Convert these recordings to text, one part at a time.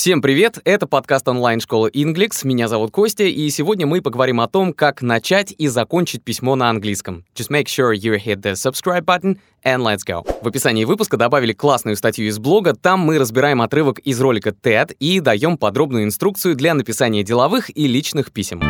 Всем привет! Это подкаст онлайн-школы Inglix. Меня зовут Костя, и сегодня мы поговорим о том, как начать и закончить письмо на английском. Just make sure you hit the subscribe button and let's go. В описании выпуска добавили классную статью из блога. Там мы разбираем отрывок из ролика TED и даем подробную инструкцию для написания деловых и личных писем.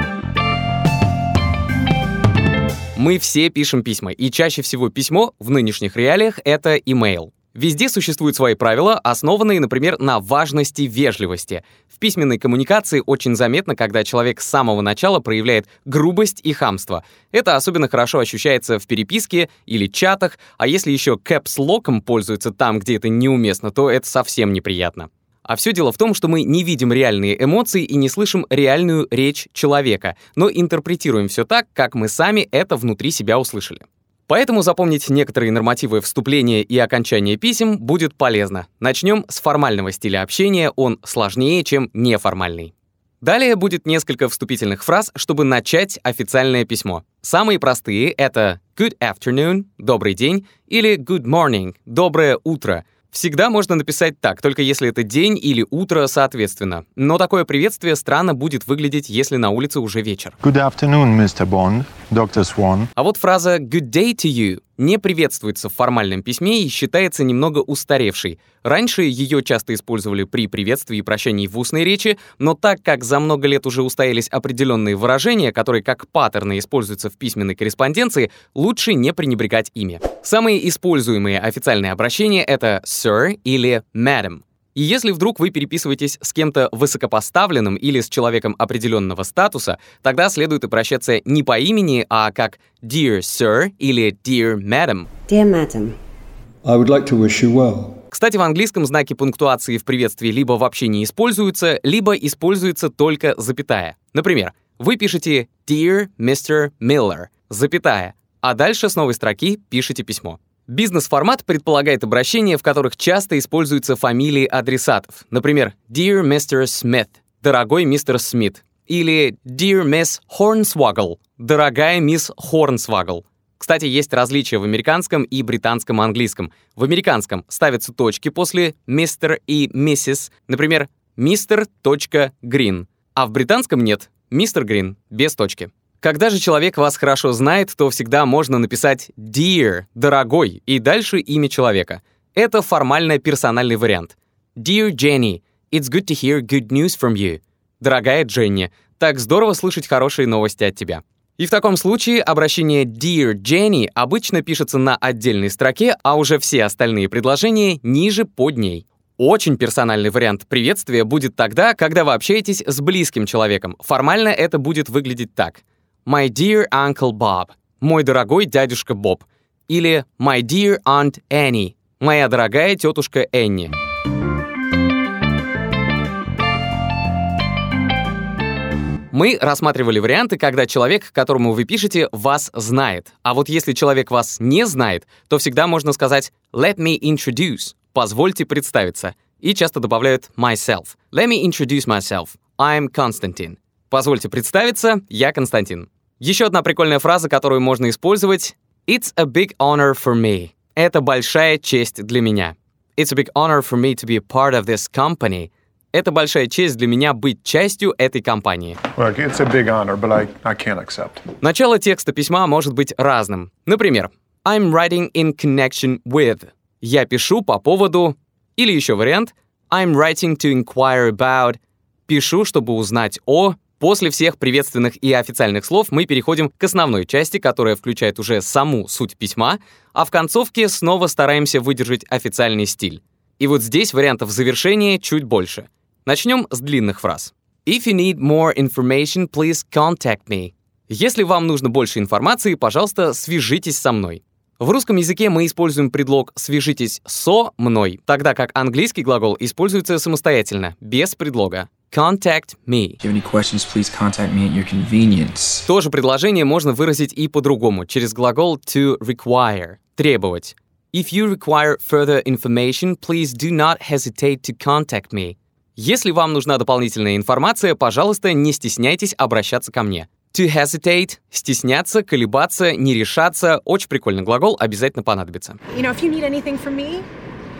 Мы все пишем письма, и чаще всего письмо в нынешних реалиях — это email. Везде существуют свои правила, основанные, например, на важности вежливости. В письменной коммуникации очень заметно, когда человек с самого начала проявляет грубость и хамство. Это особенно хорошо ощущается в переписке или чатах, а если еще кэпс-локом пользуются там, где это неуместно, то это совсем неприятно. А все дело в том, что мы не видим реальные эмоции и не слышим реальную речь человека, но интерпретируем все так, как мы сами это внутри себя услышали. Поэтому запомнить некоторые нормативы вступления и окончания писем будет полезно. Начнем с формального стиля общения, он сложнее, чем неформальный. Далее будет несколько вступительных фраз, чтобы начать официальное письмо. Самые простые — это «good afternoon» — «добрый день» или «good morning» — «доброе утро», Всегда можно написать так, только если это день или утро соответственно. Но такое приветствие странно будет выглядеть, если на улице уже вечер. Good afternoon, Mr. Bond, Dr. Swan. А вот фраза «good day to you» не приветствуется в формальном письме и считается немного устаревшей. Раньше ее часто использовали при приветствии и прощании в устной речи, но так как за много лет уже устоялись определенные выражения, которые как паттерны используются в письменной корреспонденции, лучше не пренебрегать ими. Самые используемые официальные обращения — это «sir» или «madam». И если вдруг вы переписываетесь с кем-то высокопоставленным или с человеком определенного статуса, тогда следует обращаться не по имени, а как «Dear Sir» или «Dear Madam». Dear Madam. I would like to wish you well. Кстати, в английском знаки пунктуации в приветствии либо вообще не используются, либо используется только запятая. Например, вы пишете «Dear Mr. Miller», запятая, а дальше с новой строки пишете письмо. Бизнес-формат предполагает обращения, в которых часто используются фамилии адресатов. Например, «Dear Mr. Smith», «Дорогой мистер Смит», или «Dear Miss Hornswoggle», «Дорогая мисс Хорнсвагл». Кстати, есть различия в американском и британском английском. В американском ставятся точки после «Mr» и «Mrs», например, «Mr. Green», а в британском нет «Mr. Green» без точки. Когда же человек вас хорошо знает, то всегда можно написать «dear», «дорогой» и дальше имя человека. Это формально персональный вариант. «Dear Jenny, it's good to hear good news from you». Дорогая Дженни, так здорово слышать хорошие новости от тебя. И в таком случае обращение «Dear Jenny» обычно пишется на отдельной строке, а уже все остальные предложения ниже под ней. Очень персональный вариант приветствия будет тогда, когда вы общаетесь с близким человеком. Формально это будет выглядеть так. My dear Uncle Bob, мой дорогой дядюшка Боб, или My dear Aunt Annie, моя дорогая тетушка Энни. Мы рассматривали варианты, когда человек, которому вы пишете, вас знает. А вот если человек вас не знает, то всегда можно сказать «let me introduce», «позвольте представиться». И часто добавляют «myself». «Let me introduce myself. I'm Constantine». Позвольте представиться, я Константин. Еще одна прикольная фраза, которую можно использовать. It's a big honor for me. Это большая честь для меня. It's a big honor for me to be a part of this company. Это большая честь для меня быть частью этой компании. Look, it's a big honor, but I, I can't accept. Начало текста письма может быть разным. Например, I'm writing in connection with. Я пишу по поводу. Или еще вариант. I'm writing to inquire about. Пишу, чтобы узнать о. После всех приветственных и официальных слов мы переходим к основной части, которая включает уже саму суть письма, а в концовке снова стараемся выдержать официальный стиль. И вот здесь вариантов завершения чуть больше. Начнем с длинных фраз. If you need more information, please contact me. Если вам нужно больше информации, пожалуйста, свяжитесь со мной. В русском языке мы используем предлог «свяжитесь со мной», тогда как английский глагол используется самостоятельно, без предлога. Contact me. Contact me at your convenience. То же предложение можно выразить и по-другому, через глагол to require — требовать. If you require further information, please do not hesitate to contact me. Если вам нужна дополнительная информация, пожалуйста, не стесняйтесь обращаться ко мне. To hesitate — стесняться, колебаться, не решаться. Очень прикольный глагол, обязательно понадобится. You know, if you need anything from me,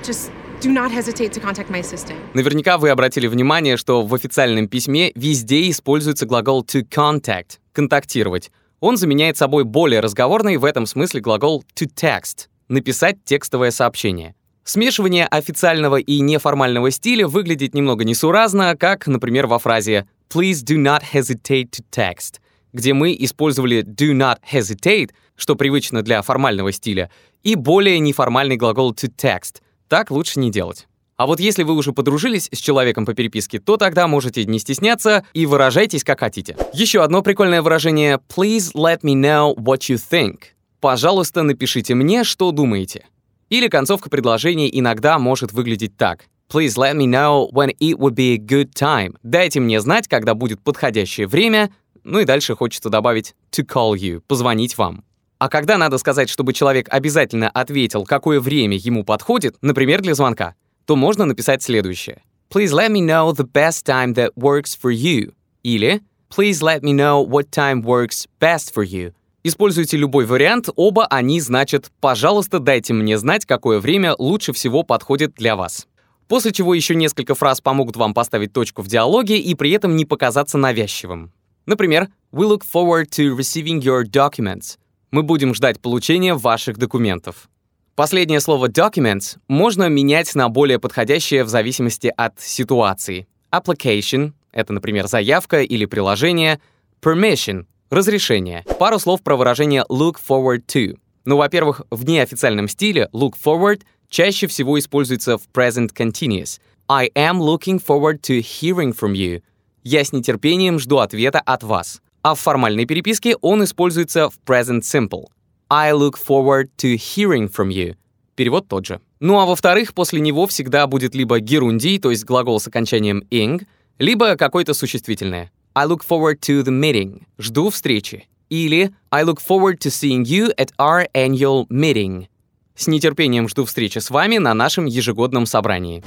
just do not hesitate to contact my assistant. Наверняка вы обратили внимание, что в официальном письме везде используется глагол to contact — контактировать. Он заменяет собой более разговорный в этом смысле глагол to text — написать текстовое сообщение. Смешивание официального и неформального стиля выглядит немного несуразно, как, например, во фразе «Please do not hesitate to text», где мы использовали do not hesitate, что привычно для формального стиля, и более неформальный глагол to text. Так лучше не делать. А вот если вы уже подружились с человеком по переписке, то тогда можете не стесняться и выражайтесь как хотите. Еще одно прикольное выражение «Please let me know what you think». Пожалуйста, напишите мне, что думаете. Или концовка предложения иногда может выглядеть так. Please let me know when it would be a good time. Дайте мне знать, когда будет подходящее время. Ну и дальше хочется добавить to call you, позвонить вам. А когда надо сказать, чтобы человек обязательно ответил, какое время ему подходит, например, для звонка, то можно написать следующее. Please let me know the best time that works for you. Или Please let me know what time works best for you. Используйте любой вариант, оба они значат «пожалуйста, дайте мне знать, какое время лучше всего подходит для вас». После чего еще несколько фраз помогут вам поставить точку в диалоге и при этом не показаться навязчивым. Например, «We look forward to receiving your documents». Мы будем ждать получения ваших документов. Последнее слово documents можно менять на более подходящее в зависимости от ситуации. Application — это, например, заявка или приложение. Permission Разрешение. Пару слов про выражение look forward to. Ну, во-первых, в неофициальном стиле look forward чаще всего используется в present continuous. I am looking forward to hearing from you. Я с нетерпением жду ответа от вас. А в формальной переписке он используется в present simple. I look forward to hearing from you. Перевод тот же. Ну а во-вторых, после него всегда будет либо герундий, то есть глагол с окончанием ing, либо какое-то существительное. I look forward to the meeting. Жду встречи. Или I look forward to seeing you at our annual meeting. С нетерпением жду встречи с вами на нашем ежегодном собрании.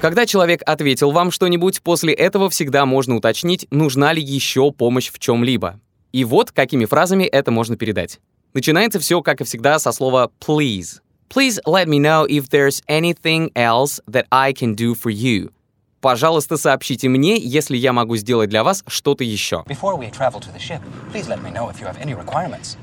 Когда человек ответил вам что-нибудь, после этого всегда можно уточнить, нужна ли еще помощь в чем-либо. И вот какими фразами это можно передать. Начинается все, как и всегда, со слова please. Please let me know if there's anything else that I can do for you. Пожалуйста, сообщите мне, если я могу сделать для вас что-то еще.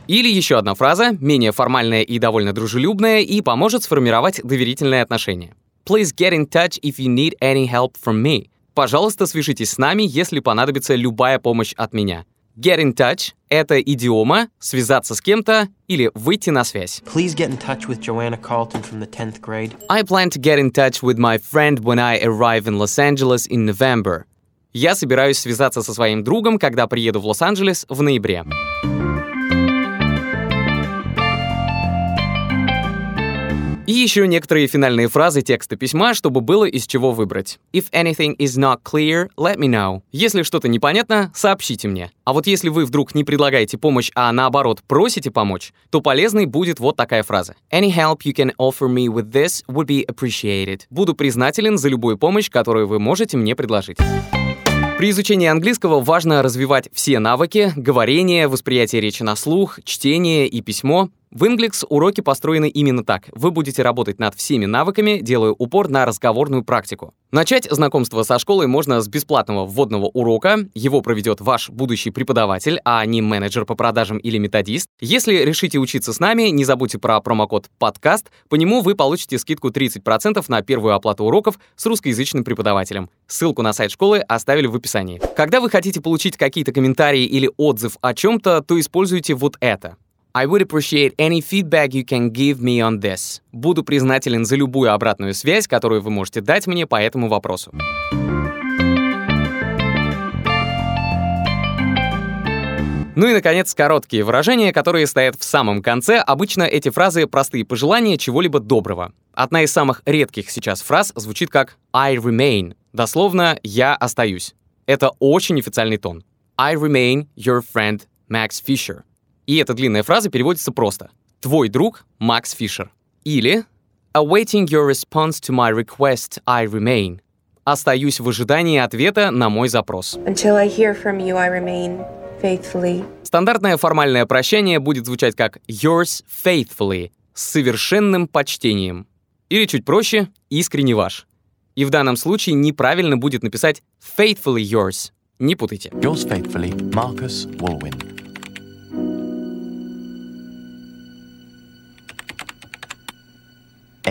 Или еще одна фраза, менее формальная и довольно дружелюбная, и поможет сформировать доверительные отношения. Please get in touch if you need any help from me. Пожалуйста, свяжитесь с нами, если понадобится любая помощь от меня. Get in touch — это идиома, связаться с кем-то или выйти на связь. Please get in touch with Joanna Carlton from the 10th grade. I plan to get in touch with my friend when I arrive in Los Angeles in November. Я собираюсь связаться со своим другом, когда приеду в Лос-Анджелес в ноябре. И еще некоторые финальные фразы текста письма, чтобы было из чего выбрать. If anything is not clear, let me know. Если что-то непонятно, сообщите мне. А вот если вы вдруг не предлагаете помощь, а наоборот просите помочь, то полезной будет вот такая фраза. Any help you can offer me with this would be appreciated. Буду признателен за любую помощь, которую вы можете мне предложить. При изучении английского важно развивать все навыки — говорение, восприятие речи на слух, чтение и письмо. В Inglix уроки построены именно так. Вы будете работать над всеми навыками, делая упор на разговорную практику. Начать знакомство со школой можно с бесплатного вводного урока. Его проведет ваш будущий преподаватель, а не менеджер по продажам или методист. Если решите учиться с нами, не забудьте про промокод «Подкаст». По нему вы получите скидку 30% на первую оплату уроков с русскоязычным преподавателем. Ссылку на сайт школы оставили в описании. Когда вы хотите получить какие-то комментарии или отзыв о чем-то, то используйте вот это. I would appreciate any feedback you can give me on this. Буду признателен за любую обратную связь, которую вы можете дать мне по этому вопросу. Ну и, наконец, короткие выражения, которые стоят в самом конце. Обычно эти фразы — простые пожелания чего-либо доброго. Одна из самых редких сейчас фраз звучит как «I remain», дословно «я остаюсь». Это очень официальный тон. I remain your friend Max Fisher. И эта длинная фраза переводится просто «Твой друг Макс Фишер». Или «Awaiting your response to my request, I remain». Остаюсь в ожидании ответа на мой запрос. Until I hear from you, I remain faithfully. Стандартное формальное прощание будет звучать как «yours faithfully» с совершенным почтением. Или чуть проще «искренне ваш». И в данном случае неправильно будет написать faithfully yours. Не путайте. Yours faithfully, Marcus Walwyn.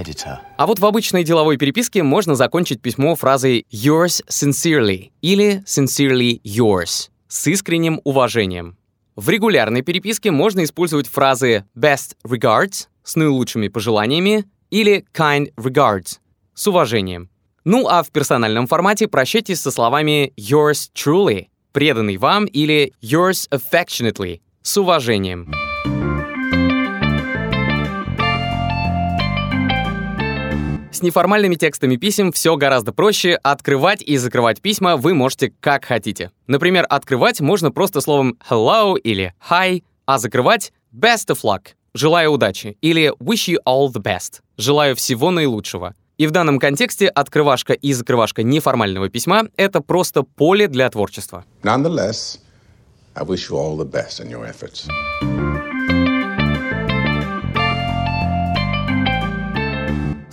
Editor. А вот в обычной деловой переписке можно закончить письмо фразой yours sincerely или sincerely yours с искренним уважением. В регулярной переписке можно использовать фразы best regards с наилучшими пожеланиями или kind regards с уважением. Ну а в персональном формате прощайтесь со словами yours truly, преданный вам, или yours affectionately, с уважением. С неформальными текстами писем все гораздо проще. Открывать и закрывать письма вы можете как хотите. Например, открывать можно просто словом hello или hi, а закрывать best of luck, желаю удачи, или wish you all the best, желаю всего наилучшего. И в данном контексте открывашка и закрывашка неформального письма — это просто поле для творчества. Nonetheless, I wish you all the best in your efforts.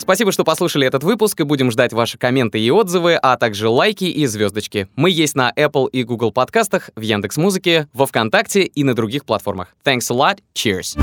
Спасибо, что послушали этот выпуск, и будем ждать ваши комменты и отзывы, а также лайки и звездочки. Мы есть на Apple и Google подкастах, в Яндекс.Музыке, во Вконтакте и на других платформах. Thanks a lot. Cheers.